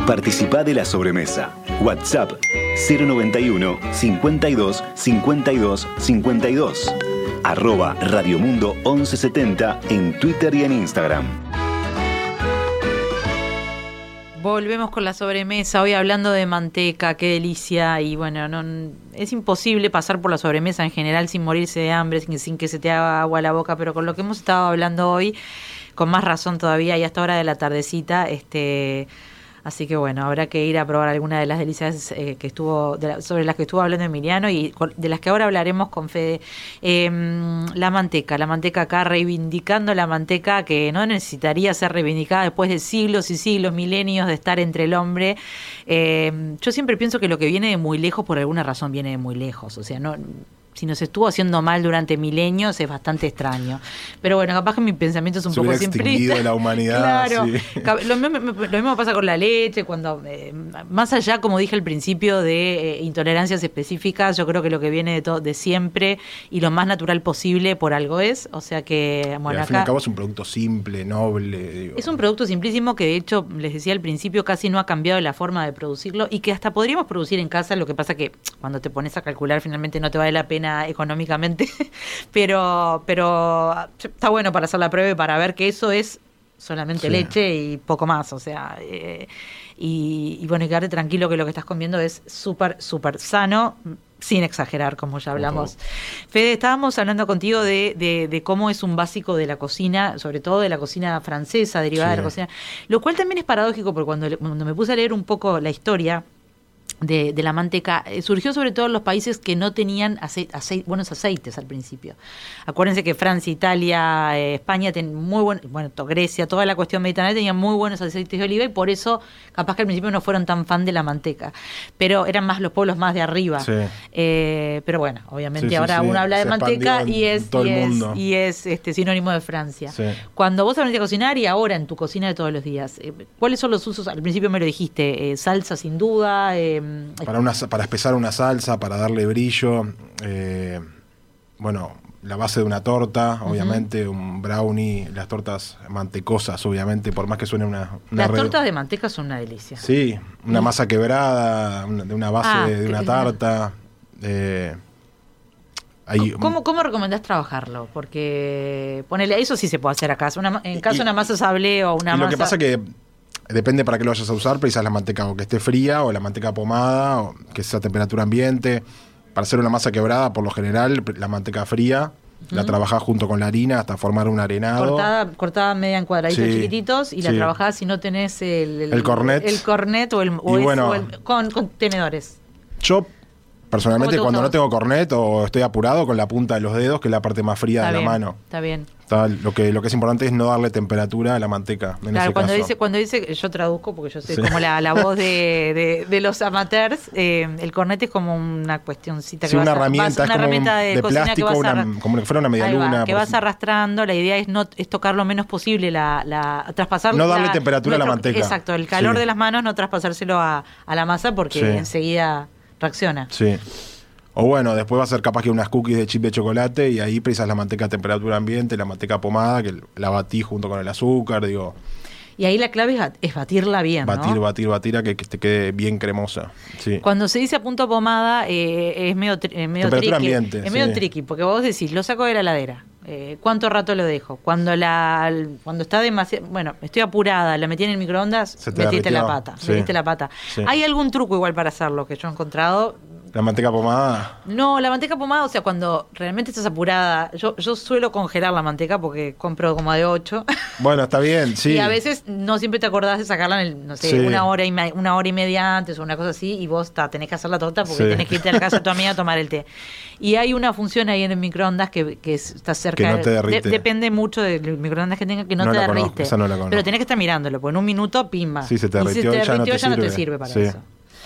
Participá de la sobremesa. WhatsApp 091 52 52 52. Arroba Radiomundo 1170 en Twitter y en Instagram. Volvemos con la sobremesa, hoy hablando de manteca, qué delicia, y bueno, no, es imposible pasar por la sobremesa en general sin morirse de hambre, sin, que se te haga agua la boca, pero con lo que hemos estado hablando hoy, con más razón todavía, y hasta hora de la tardecita, este Así que bueno, habrá que ir a probar alguna de las delicias eh, que estuvo de la- sobre las que estuvo hablando Emiliano y de las que ahora hablaremos con Fede. Em, la manteca, la manteca acá reivindicando la manteca que no necesitaría ser reivindicada después de siglos y siglos, milenios de estar entre el hombre. Em, yo siempre pienso que lo que viene de muy lejos por alguna razón viene de muy lejos, o sea, no si nos estuvo haciendo mal durante milenios es bastante extraño. Pero bueno, capaz que mi pensamiento es un Se poco simplista. la humanidad, Claro. sí. Lo, mismo- lo mismo pasa con la leche, cuando eh, más allá, como dije al principio, de eh, intolerancias específicas, yo creo que lo que viene de todo, de siempre y lo más natural posible por algo es. O sea que, Y bueno, al fin y al acá cabo es un producto simple, noble. digo. es un producto simplísimo que de hecho, les decía al principio, casi no ha cambiado la forma de producirlo y que hasta podríamos producir en casa, lo que pasa que cuando te pones a calcular finalmente no te vale la pena económicamente, pero, pero está bueno para hacer la prueba y para ver que eso es solamente Sí. leche y poco más, o sea, eh, y, y bueno, y quedarte tranquilo que lo que estás comiendo es súper, súper sano, sin exagerar, como ya hablamos. Fede, estábamos hablando contigo de, de- de cómo es un básico de la cocina, sobre todo de la cocina francesa, derivada de la cocina, lo cual también es paradójico, porque cuando, cuando me puse a leer un poco la historia, de, de la manteca eh, surgió sobre todo en los países que no tenían buenos aceites al principio. Acuérdense que Francia, Italia, eh, España, ten muy buen, bueno, Grecia, toda la cuestión mediterránea tenían muy buenos aceites de oliva y por eso capaz que al principio no fueron tan fan de la manteca. Pero eran más los pueblos más de arriba. Sí. Eh, pero bueno, obviamente Sí, sí, ahora uno habla de Se manteca y es, y es, mundo. y es, este, sinónimo de Francia. Cuando vos aprendiste a cocinar y ahora en tu cocina de todos los días, ¿cuáles son los usos? Al principio me lo dijiste, salsa sin duda. eh, Para, una, para espesar una salsa, para darle brillo. eh, bueno, la base de una torta, obviamente, un brownie, las tortas mantecosas, obviamente, por más que suene una... una Las tortas de manteca son una delicia. Sí, una masa quebrada, una- de una base Ah, de, de una tarta. eh, hay- ¿Cómo, ¿Cómo recomendás trabajarlo? Porque ponele, eso sí se puede hacer acá. Una en caso de una masa sablé o una y masa. lo que pasa que depende para qué lo vayas a usar, precisas la manteca o que esté fría o la manteca pomada o que sea a temperatura ambiente. Para hacer una masa quebrada, por lo general, la manteca fría la trabajás junto con la harina hasta formar un arenado. Cortada, cortada media en cuadraditos Sí, chiquititos y la sí. trabajás si no tenés el, El cornet. El cornet o el, o Y bueno. o el- con, con tenedores. Yo, personalmente, ¿Cómo te cuando no tengo cornet o estoy apurado con la punta de los dedos, que es la parte más fría Está de bien, la mano. Está bien. Está- lo, que, lo que es importante es no darle temperatura a la manteca. En Claro, ese cuando caso. dice, cuando dice, yo traduzco porque yo soy Sí. como la, la voz de, de- de los amateurs, eh, el cornet es como una cuestioncita Sí, que una vas a- herramienta, vas- una es como herramienta de, de cocina plástico, que vas una- como que fuera una media Ahí va, luna, que vas ejemplo. arrastrando, la idea es no es tocar lo menos posible la, la traspasar No darle la- temperatura a la manteca. Exacto, el calor Sí. de las manos no traspasárselo a, a la masa porque Sí. enseguida reacciona. Sí. O bueno, después va a ser capaz que unas cookies de chip de chocolate y ahí precisas la manteca a temperatura ambiente, la manteca pomada, que la batí junto con el azúcar, digo, Y ahí la clave es, bat- es batirla bien, ¿no? batir, batir, batir a que, que te quede bien cremosa. Sí. Cuando se dice a punto pomada, eh, es medio, tri- eh, medio Temperatura tricky. ambiente, es medio sí. tricky, porque vos decís, lo saco de la heladera. Eh, ¿Cuánto rato lo dejo? Cuando la cuando está demasiado. Bueno, estoy apurada, la metí en el microondas, metiste la pata. sí. Metiste la pata. Sí. ¿Hay algún truco igual para hacerlo que yo he encontrado? La manteca pomada, No, la manteca pomada, o sea, cuando realmente estás apurada, yo, yo suelo congelar la manteca porque compro como de 8. bueno, está bien, sí. Y a veces no siempre te acordás de sacarla en, el, no sé, Sí. una hora y una hora y media antes o una cosa así, y vos ta, tenés que hacer la torta porque Sí. tenés que irte a la casa de tu amiga a tomar el té. Y hay una función ahí en el microondas que, que es- está cerca. Que no te de- derrite. depende mucho del microondas que tenga, que no, No te conozco, derrite. esa no la conozco. Pero tenés que estar mirándolo, porque en un minuto, pimba. Sí, se te Y derritió, ya, no te, ya no te sirve para sí. eso.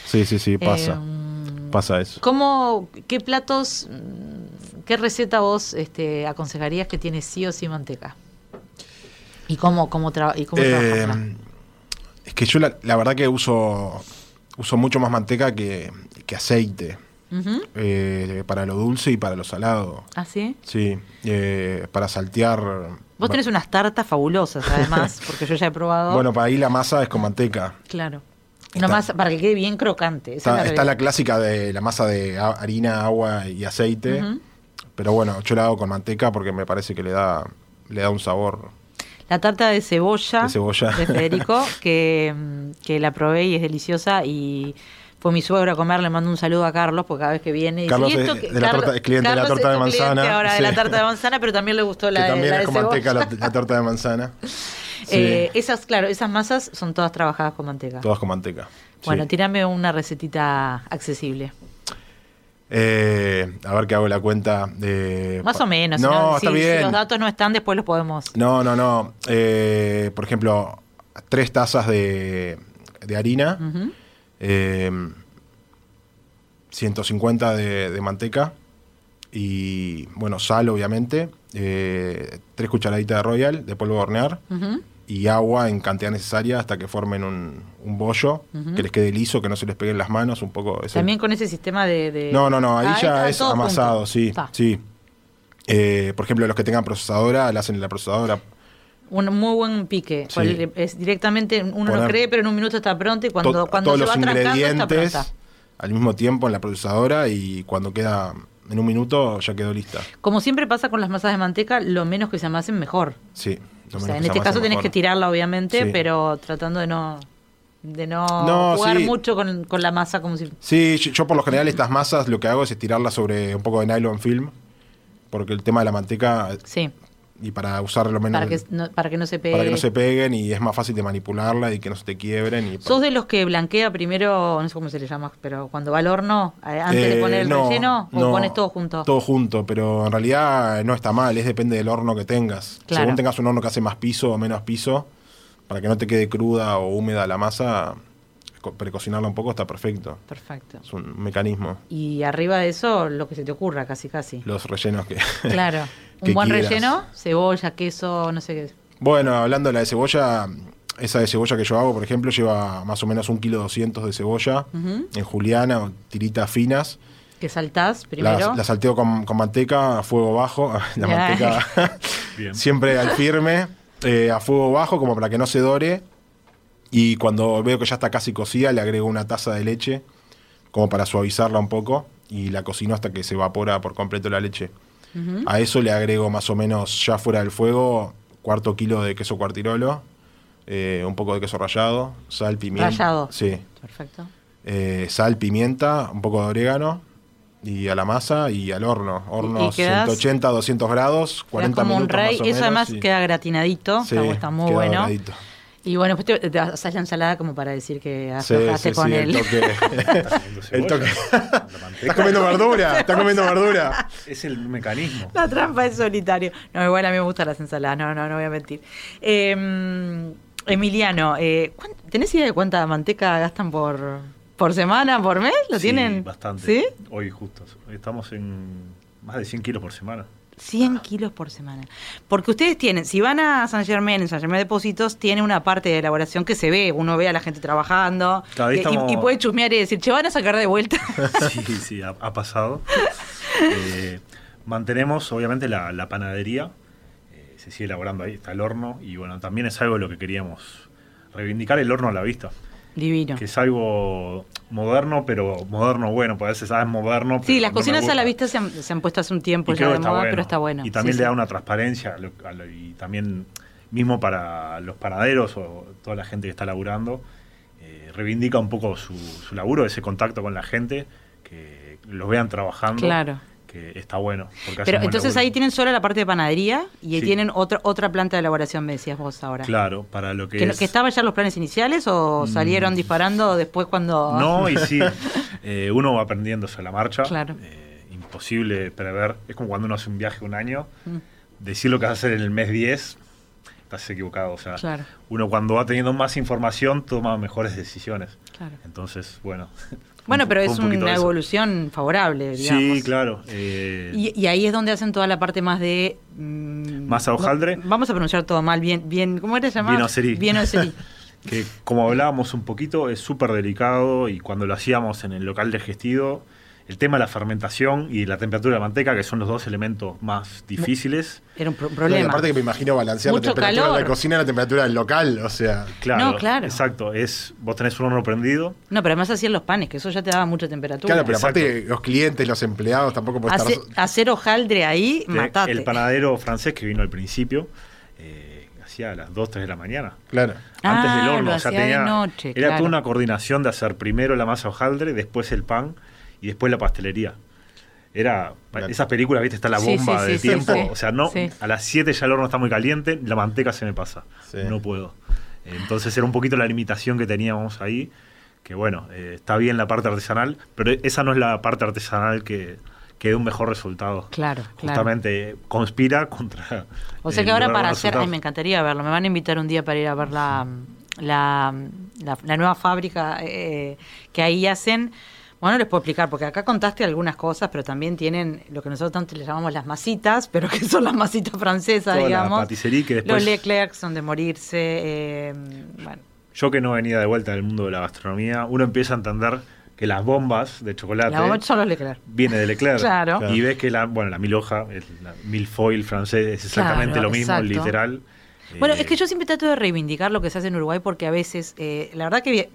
Sí, sí, sí, pasa. Eh, pasa eso. ¿Cómo, qué platos, mm, qué receta vos este, aconsejarías que tiene sí o sí manteca? ¿Y cómo, cómo, tra- y cómo Eh, es que yo la, la verdad que uso, uso mucho más manteca que, que aceite. Eh, para lo dulce y para lo salado. ¿Ah, sí? Sí, eh, para saltear. Vos tenés unas tartas fabulosas, además, porque yo ya he probado. Bueno, para ahí la masa es con manteca. claro. Está- Una masa para que quede bien crocante. esa Está, es la está clásica de la masa de harina, agua y aceite. Pero bueno, yo la hago con manteca porque me parece que le da, le da un sabor. La tarta de cebolla, De cebolla. de Federico, que, que la probé y es deliciosa y fue mi suegro a comer, le mando un saludo a Carlos porque cada vez que viene dice, Carlos "¿Y esto es qué?". de la torta- es cliente de la torta de manzana, ahora de la tarta de manzana, pero también le gustó la, que de- también la es de con cebolla. manteca la, la torta de manzana. Eh, esas, claro, esas masas son todas trabajadas con manteca. Todas con manteca. Bueno, sí. tírame una recetita accesible. Eh, a ver qué hago la cuenta. de Más o menos. si No, si- está si bien. los datos no están, después los podemos. No, no, no. Eh, por ejemplo, tres tazas de, de harina, Ujú. eh, 150 de, de manteca y, bueno, sal, obviamente, eh, tres cucharaditas de royal, de polvo de hornear. Y agua en cantidad necesaria hasta que formen un, un bollo, que les quede liso, que no se les peguen las manos, un poco... ese- También con ese sistema de. de- No, no, no, ahí Ah, ya es amasado, sí, sí. Eh, por ejemplo, los que tengan procesadora, la hacen en la procesadora. Un muy buen pique. Sí. Es directamente, uno no Poner cree, pero en un minuto está pronto y cuando, to- cuando todos se los va trancando está ingredientes al mismo tiempo en la procesadora y cuando queda en un minuto ya quedó lista. Como siempre pasa con las masas de manteca, lo menos que se amasen, mejor. Sí. O sea, en este caso tenés mejor. que tirarla, obviamente, Sí. pero tratando de no de no, No, jugar sí. mucho con, con la masa como si... Sí, yo, yo por lo general estas masas lo que hago es estirarlas sobre un poco de nylon film, porque el tema de la manteca Sí, y para usar lo menos para que, no, para que no se pegue. para que no se peguen y es más fácil de manipularla y que no se te quiebren. Y, ¿Sos de los que blanquea primero, no sé cómo se le llama, pero cuando va al horno, eh, antes de Eh, poner el no, relleno, o no, pones todo junto? Todo junto, pero en realidad no está mal, es depende del horno que tengas. Claro. Según tengas un horno que hace más piso o menos piso, para que no te quede cruda o húmeda la masa, precocinarla un poco está perfecto. Perfecto. Es un mecanismo. Y arriba de eso, lo que se te ocurra, casi, casi. Los rellenos que... Claro. que Un buen quieras. relleno, cebolla, queso, no sé qué. Bueno, hablando de la de cebolla, esa de cebolla que yo hago, por ejemplo, lleva más o menos un kilo doscientos de cebolla en juliana o tiritas finas. Que saltás primero. La, la salteo con, con manteca a fuego bajo. La manteca siempre al firme, eh, a fuego bajo, como para que no se dore. Y cuando veo que ya está casi cocida, le agrego una taza de leche, como para suavizarla un poco. Y la cocino hasta que se evapora por completo la leche. A eso le agrego más o menos, ya fuera del fuego, cuarto kilo de queso cuartirolo, eh, un poco de queso rallado, sal, pimienta. Rallado. Sí. Perfecto. Eh, sal, pimienta, un poco de orégano y a la masa y al horno. Horno y quedás- 180, 200 grados, Quedás 40 como un rey. más o Eso menos, además y- queda gratinadito. Sí, está, está muy queda bueno. doradito. Y bueno, después te, te haces la ensalada como para decir que aflojaste sí, con sí, él. el toque. El toque. Estás comiendo verdura, estás comiendo verdura. Es el mecanismo. La trampa es solitario. No, igual a mí me gustan las ensaladas, no, no, no voy a mentir. Eh, Emiliano, eh, ¿cuán- ¿tenés idea de cuánta manteca gastan por, por semana, por mes? ¿Lo Sí, tienen? Bastante. ¿Sí? Hoy justo. Estamos en más de 100 kilos por semana. 100 kilos por semana. Porque ustedes tienen, si van a San Germán, en San Germán Depósitos, tiene una parte de elaboración que se ve, uno ve a la gente trabajando Claro, ahí y- estamos- y, puede chusmear y decir, che, van a sacar de vuelta. Sí, sí, ha, ha pasado. Eh, mantenemos, obviamente, la, la panadería. Eh, se sigue elaborando ahí, está el horno. Y bueno, también es algo de lo que queríamos reivindicar el horno a la vista. Divino. Que es algo moderno, pero moderno bueno, porque a veces sabes moderno. Sí, las no cocinas a la vista se han, se han puesto hace un tiempo Y ya de moda, bueno. pero está bueno. Y también Sí, le sí. da una transparencia a lo- a lo- y también mismo para los panaderos o toda la gente que está laburando, eh, reivindica un poco su, su laburo, ese contacto con la gente, que los vean trabajando, Claro. Que está bueno. Pero entonces ahí tienen solo la parte de panadería y ahí Sí. tienen otra otra planta de elaboración, me decías vos ahora. Claro, para lo que, ¿Que, es... que estaban ya los planes iniciales o salieron disparando después cuando...? No, y sí, eh, uno va aprendiendo sobre la marcha. Claro. eh, imposible prever. Es como cuando uno hace un viaje un año, Mm. decir lo que vas a hacer en el mes 10, estás equivocado. O sea, Claro. uno cuando va teniendo más información toma mejores decisiones. Claro. Entonces, bueno. Bueno, pero es una evolución favorable, digamos. Sí, claro. eh, Y, y ahí es donde hacen toda la parte más de... mm, Masa hojaldre. no, vamos a pronunciar todo mal, bien, bien ¿cómo era llamado? Bienoceri. Bienoceri. que como hablábamos un poquito, es súper delicado y cuando lo hacíamos en el local de gestido, el tema de la fermentación y la temperatura de la manteca, que son los dos elementos más difíciles. Era un No, problema. aparte que me imagino balancear Mucho la temperatura calor. de la cocina y la temperatura del local, o sea. Claro, No, claro. exacto. Es, vos tenés un horno prendido. No, pero además hacían los panes, que eso ya te daba mucha temperatura. Claro, pero Exacto. aparte los clientes, los empleados tampoco pueden Hace- estar. hacer hojaldre ahí, de- matate. El panadero francés que vino al principio, eh, hacía a las 2, 3 de la mañana. Claro. Antes Ah, del horno. lo o sea, hacía de tenía, noche, era claro. toda una coordinación de hacer primero la masa hojaldre, después el pan y después la pastelería. era esas películas, viste, está la Sí, bomba sí, de sí, tiempo, sí, sí. o sea, no Sí. a las 7 ya el horno está muy caliente, la manteca se me pasa. Sí. No puedo. Entonces era un poquito la limitación que teníamos ahí, que bueno, eh, está bien la parte artesanal, pero esa no es la parte artesanal que, que dé un mejor resultado. Claro, claro. Justamente conspira contra. O sea que ahora para hacer, ay, me encantaría verlo, me van a invitar un día para ir a ver la, la, la- la nueva fábrica eh, que ahí hacen. Bueno, les puedo explicar, porque acá contaste algunas cosas, pero también tienen lo que nosotros tanto le llamamos las masitas, pero que son las masitas francesas, Toda la digamos. paticería que después- Los Leclerc son de morirse. eh, bueno, Yo que no venía de vuelta del mundo de la gastronomía, uno empieza a entender que las bombas de chocolate la bomba son los Leclerc. viene de Leclerc. Claro. Y ves que la, bueno, la mil hoja, el la milfoil francés, es exactamente Claro, lo mismo, exacto. literal. Bueno, Eh, es que yo siempre trato de reivindicar lo que se hace en Uruguay porque a veces, eh, la verdad que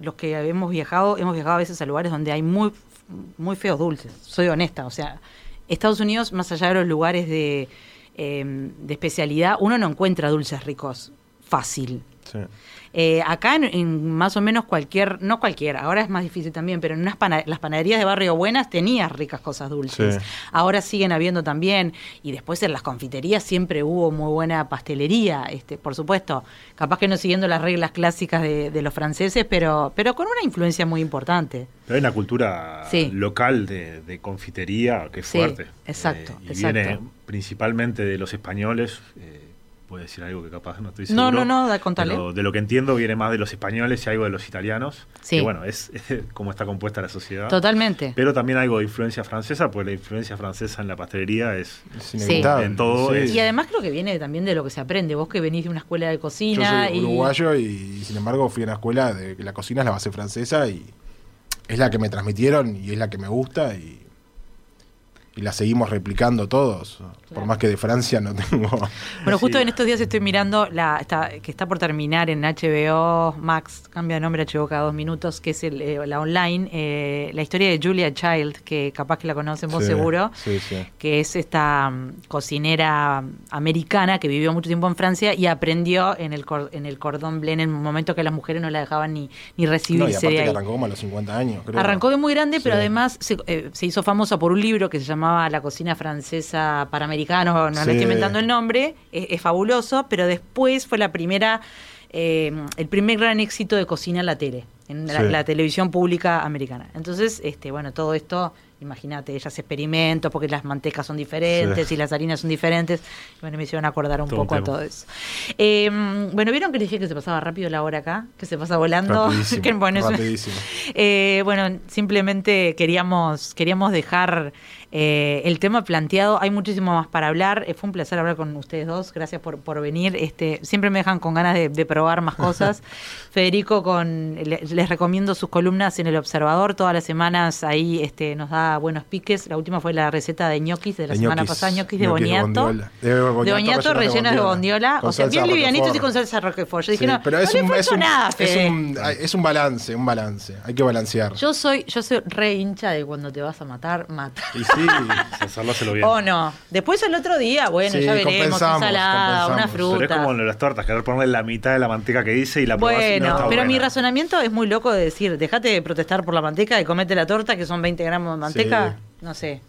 los que hemos viajado, hemos viajado a veces a lugares donde hay muy, muy feos dulces, soy honesta, o sea, Estados Unidos, más allá de los lugares de, eh, de especialidad, uno no encuentra dulces ricos fácil. Sí. Eh, acá en, en más o menos cualquier, no cualquier, ahora es más difícil también, pero en unas pana- las panaderías de Barrio Buenas tenías ricas cosas dulces. Sí. Ahora siguen habiendo también, y después en las confiterías siempre hubo muy buena pastelería, este, por supuesto, capaz que no siguiendo las reglas clásicas de, de los franceses, pero, pero con una influencia muy importante. Pero hay una cultura Sí. local de, de confitería que es Sí, fuerte. exacto, Eh, y exacto. viene principalmente de los españoles. eh, puedo decir algo que capaz no estoy No, seguro. no, no, da- contale. pero de lo que entiendo viene más de los españoles y algo de los italianos. Sí. Que bueno, es, es como está compuesta la sociedad. Totalmente. Pero también algo de influencia francesa, porque la influencia francesa en la pastelería es... Es Sí. inevitable. En todo Sí. es- Y además creo que viene también de lo que se aprende. Vos que venís de una escuela de Yo cocina soy y uruguayo y, sin embargo fui a una escuela de que la cocina es la base francesa y es la que me transmitieron y es la que me gusta y, y la seguimos replicando todos. Por más que de Francia no tengo. Bueno, justo Sí. en estos días estoy mirando la está, que está por terminar en HBO Max, cambia de nombre HBO cada dos minutos, que es el, eh, la online, eh, la historia de Julia Child, que capaz que la conocen vos Sí, seguro, Sí, que es esta mm, cocinera americana que vivió mucho tiempo en Francia y aprendió en el, cor- en el cordón bleu en el momento que las mujeres no la dejaban ni, ni No, y recibirse aparte de que arrancó como a los 50 años, creo. Arrancó de muy grande, pero además se, eh, se hizo famosa por un libro que se llamaba La cocina francesa para americanos, no, Sí. le estoy inventando el nombre, es, es fabuloso, pero después fue la primera, eh, el primer gran éxito de cocina en la tele, en la, Sí. la televisión pública americana. Entonces, este, bueno, todo esto, imagínate, ella hace experimentos porque las mantecas son diferentes Sí. y las harinas son diferentes. Bueno, me hicieron acordar un Todo un poco a todo eso. Eh, bueno, ¿vieron que les dije que se pasaba rápido la hora acá? Que se pasa volando. Rapidísimo, Que, bueno, rapidísimo. eh, bueno, simplemente queríamos, queríamos dejar eh, el tema planteado. Hay muchísimo más para hablar. Eh, fue un placer hablar con ustedes dos. Gracias por, por venir. Este, siempre me dejan con ganas de, de probar más cosas. Federico, con, le- les recomiendo sus columnas en El Observador. Todas las semanas ahí este, nos da buenos piques. La última fue la receta de ñoquis de la De semana ñoquis, pasada, ñoquis de boniato. De boniato rellenos de bondiola. O sea, bien livianitos y con salsa roquefort. Yo Sí, dije, no, pero no es le un, faltó es, un, nada, es, Fede. un, es un balance, un balance. Hay que balancear. Yo soy, yo soy re hincha de cuando te vas a matar, mata. Y sí, Hacerlo hacerlo bien. O no. Después el otro día, bueno, Sí, ya veremos, compensamos, ensalada, una fruta. Pero es como en las tortas, querer ponerle la mitad de la manteca que dice y la probás y no Bueno, está pero mi razonamiento es muy loco de decir, dejate de protestar por la manteca y comete la torta, que son 20 gramos de manteca, Sí. no sé.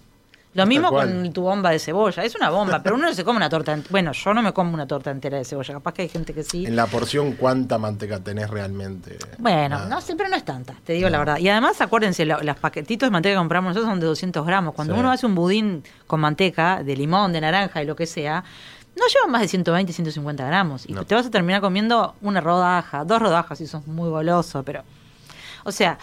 Lo mismo con tu bomba de cebolla, es una bomba, pero uno no se come una torta. Bueno, yo no me como una torta entera de cebolla, capaz que hay gente que sí. en la porción, ¿cuánta manteca tenés realmente? Bueno, Nada. no siempre no es tanta, te digo la verdad. Y además, acuérdense, lo- los paquetitos de manteca que compramos nosotros son de 200 gramos. Cuando Sí. uno hace un budín con manteca, de limón, de naranja y lo que sea, no lleva más de 120, 150 gramos. Y No. te vas a terminar comiendo una rodaja, dos rodajas si sos muy goloso, pero... O sea,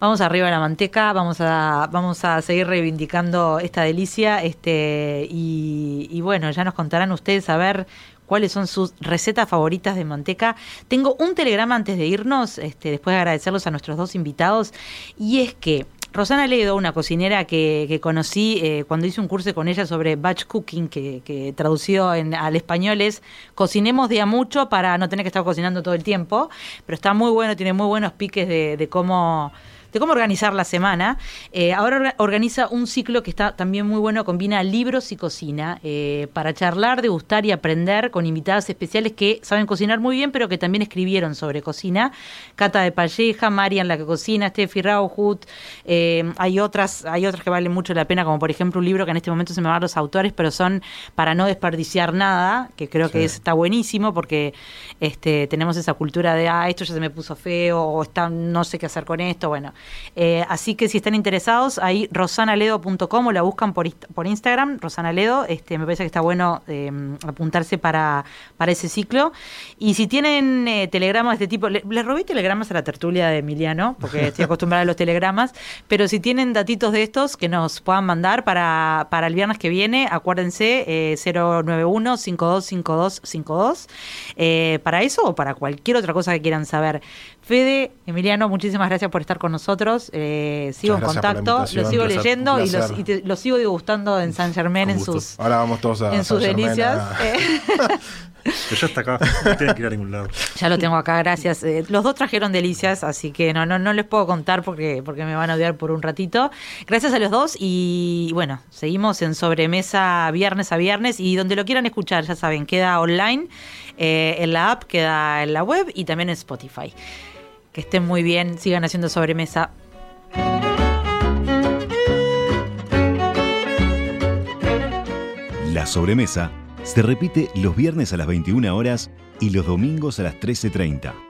vamos arriba de la manteca, vamos a, vamos a seguir reivindicando esta delicia, este, y, y bueno, ya nos contarán ustedes a ver cuáles son sus recetas favoritas de manteca. Tengo un telegrama antes de irnos, este, después de agradecerlos a nuestros dos invitados, y es que Rosana Ledo, una cocinera que, que conocí eh, cuando hice un curso con ella sobre batch cooking, que, que traducido en, al español es cocinemos de a mucho para no tener que estar cocinando todo el tiempo, pero está muy bueno, tiene muy buenos piques de, de cómo de cómo organizar la semana. Eh, ahora organiza un ciclo que está también muy bueno, combina libros y cocina eh, para charlar, degustar y aprender con invitadas especiales que saben cocinar muy bien, pero que también escribieron sobre cocina. Cata de Palleja, Marian la que cocina, Steffi Rauhut. Eh, hay otras, hay otras que valen mucho la pena, como por ejemplo un libro que en este momento se me van los autores, pero son para no desperdiciar nada, que creo que está buenísimo porque este, tenemos esa cultura de ah, esto ya se me puso feo, o está, no sé qué hacer con esto. Bueno, eh, así que si están interesados, ahí rosanaledo.com o la buscan por, por Instagram, Rosanaledo. Este, me parece que está bueno eh, apuntarse para, para ese ciclo. Y si tienen eh, telegramas de este tipo, le, robé telegramas a la tertulia de Emiliano, porque estoy acostumbrada a los telegramas, pero si tienen datitos de estos que nos puedan mandar para, para el viernes que viene, acuérdense, 091 525252 para eso o para cualquier otra cosa que quieran saber. Fede, Emiliano, muchísimas gracias por estar con nosotros. Eh, sigo en contacto, lo sigo leyendo y, lo sigo degustando en San Germán en sus, Ahora vamos todos a en sus delicias. ya está acá, no tiene que ir a ningún lado. Ya lo tengo acá, gracias. Eh, los dos trajeron delicias, así que no, no, no les puedo contar porque, porque me van a odiar por un ratito. Gracias a los dos y bueno, seguimos en sobremesa viernes a viernes y donde lo quieran escuchar, ya saben, queda online eh, en la app, queda en la web y también en Spotify. Estén muy bien, sigan haciendo sobremesa. La sobremesa se repite los viernes a las 21 horas y los domingos a las 13.30